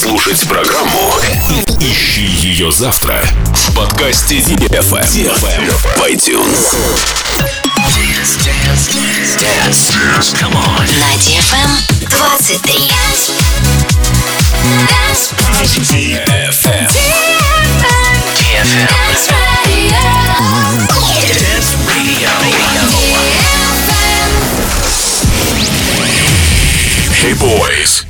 Слушать программу. Ищи ее завтра в подкасте DFM. В iTunes. На DFM 23. DFM. DFM. Dance Radio. Hey boys.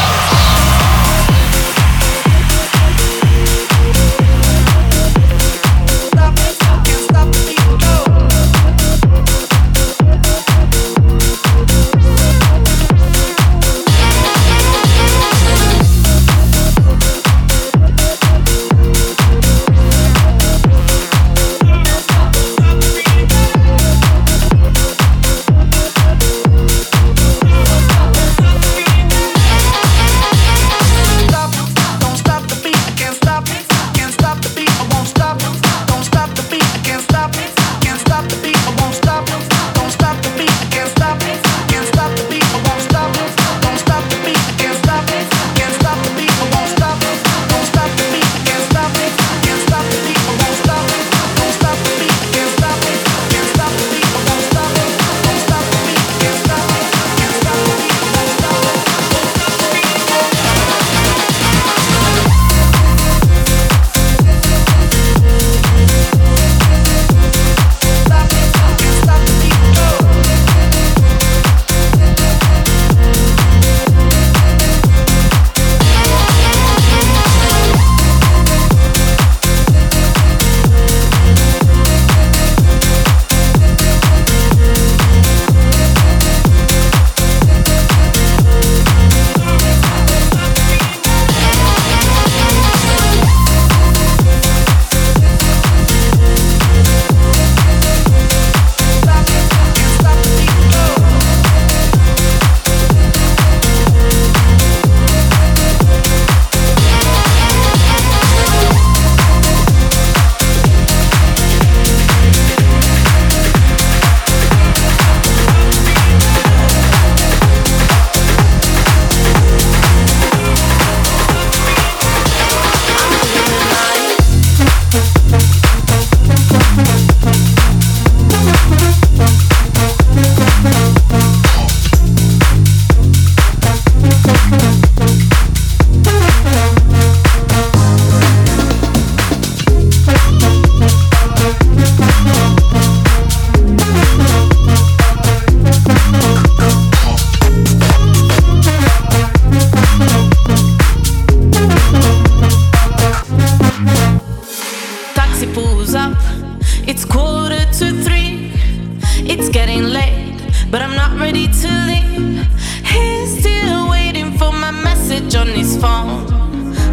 Phone.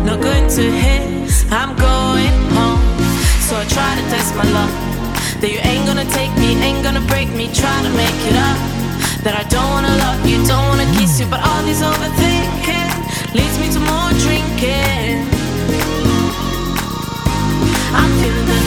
Not going to his, I'm going home. So I try to test my luck. That you ain't gonna take me, ain't gonna break me. Try to make it up. That I don't wanna love you, don't wanna kiss you, but all this overthinking leads me to more drinking. I'm feeling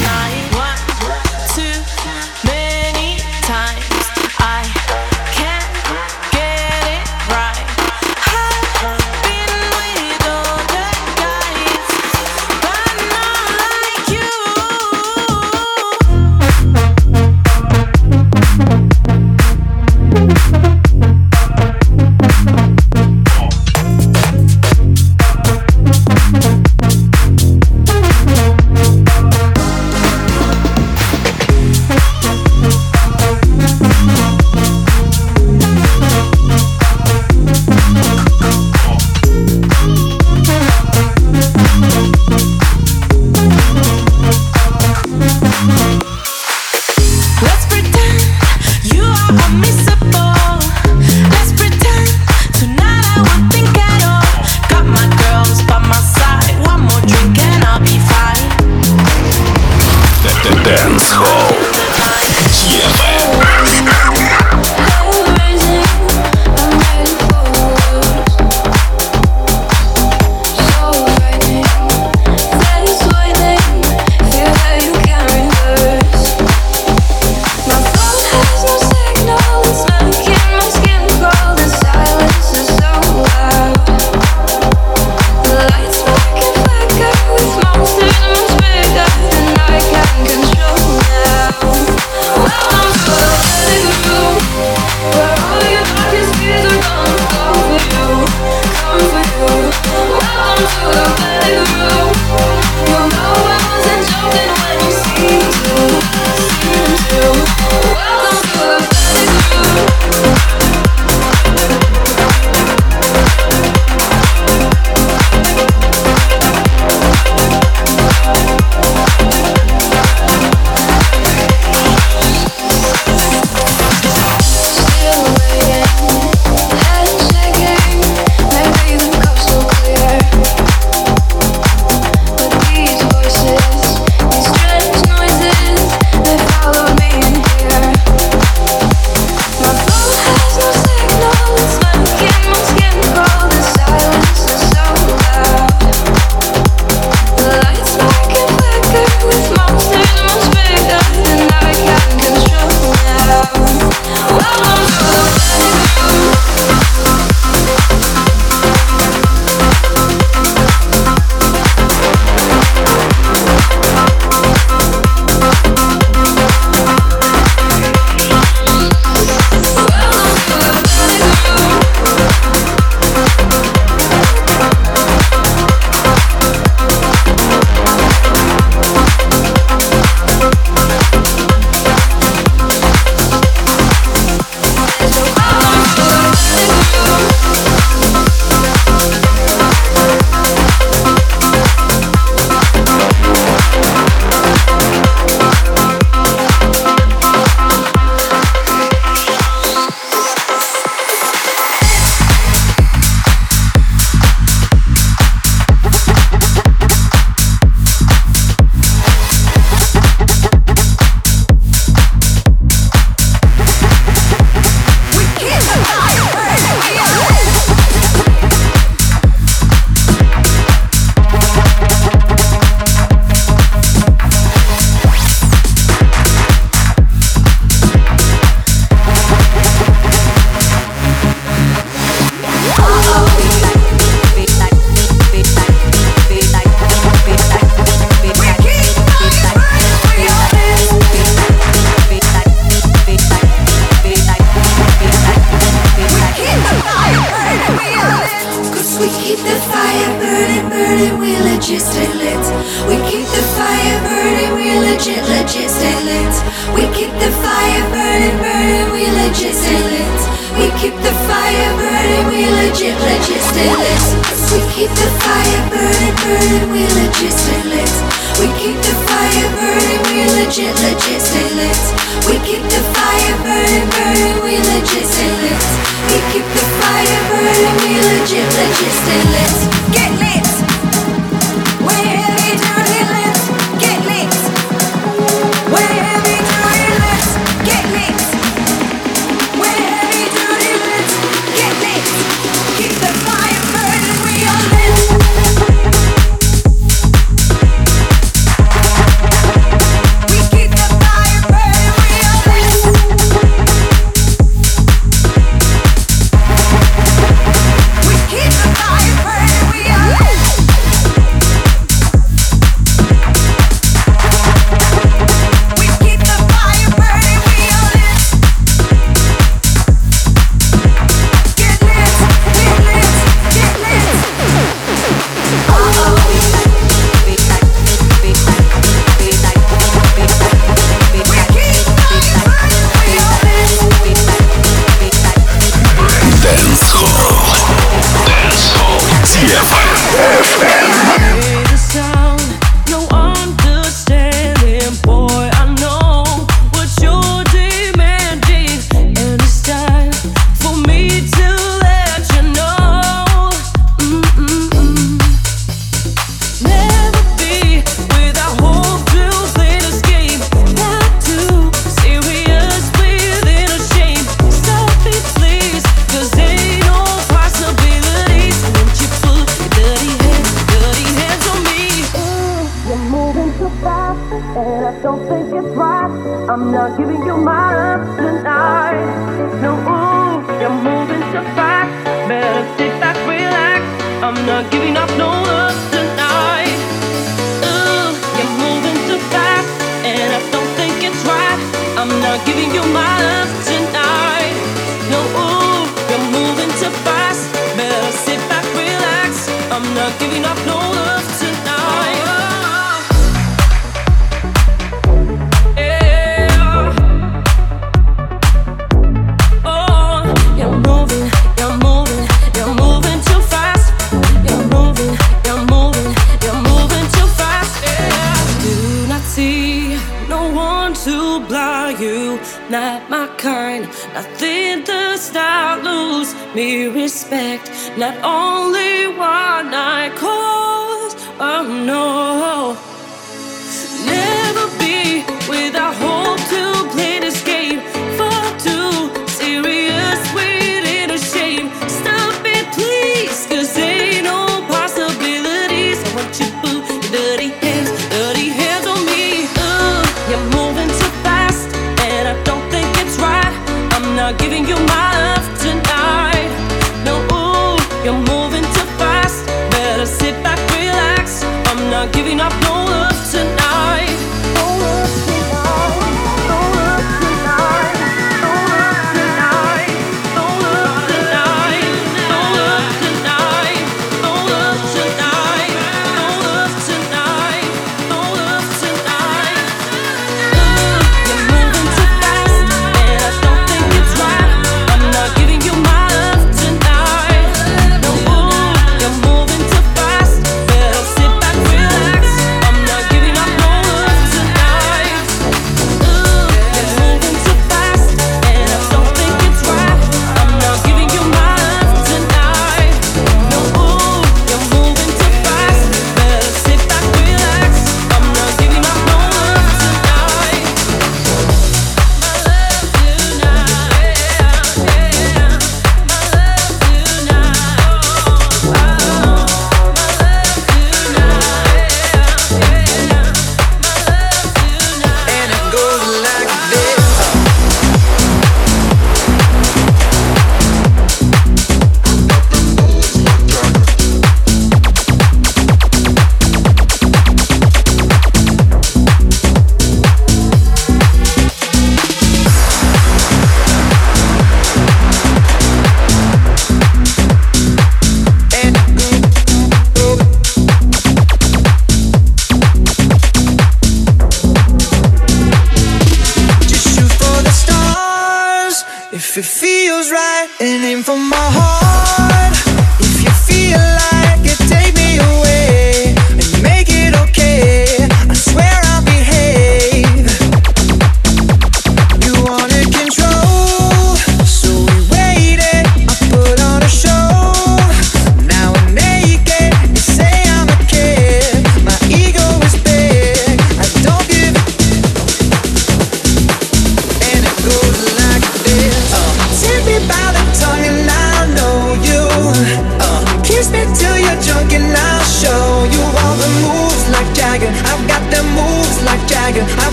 only one night calls. Oh no.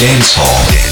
Dance Hall.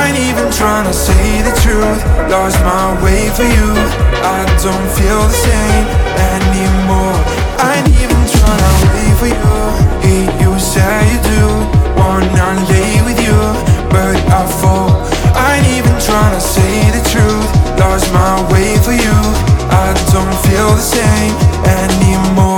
not even trying to say the truth. Lost my way for you. I don't feel the same anymore. I ain't even trying to wait for you. Hate you, say you do. Wanna lay with you But I fall. I ain't even trying to say the truth. Lost my way for you. I don't feel the same anymore.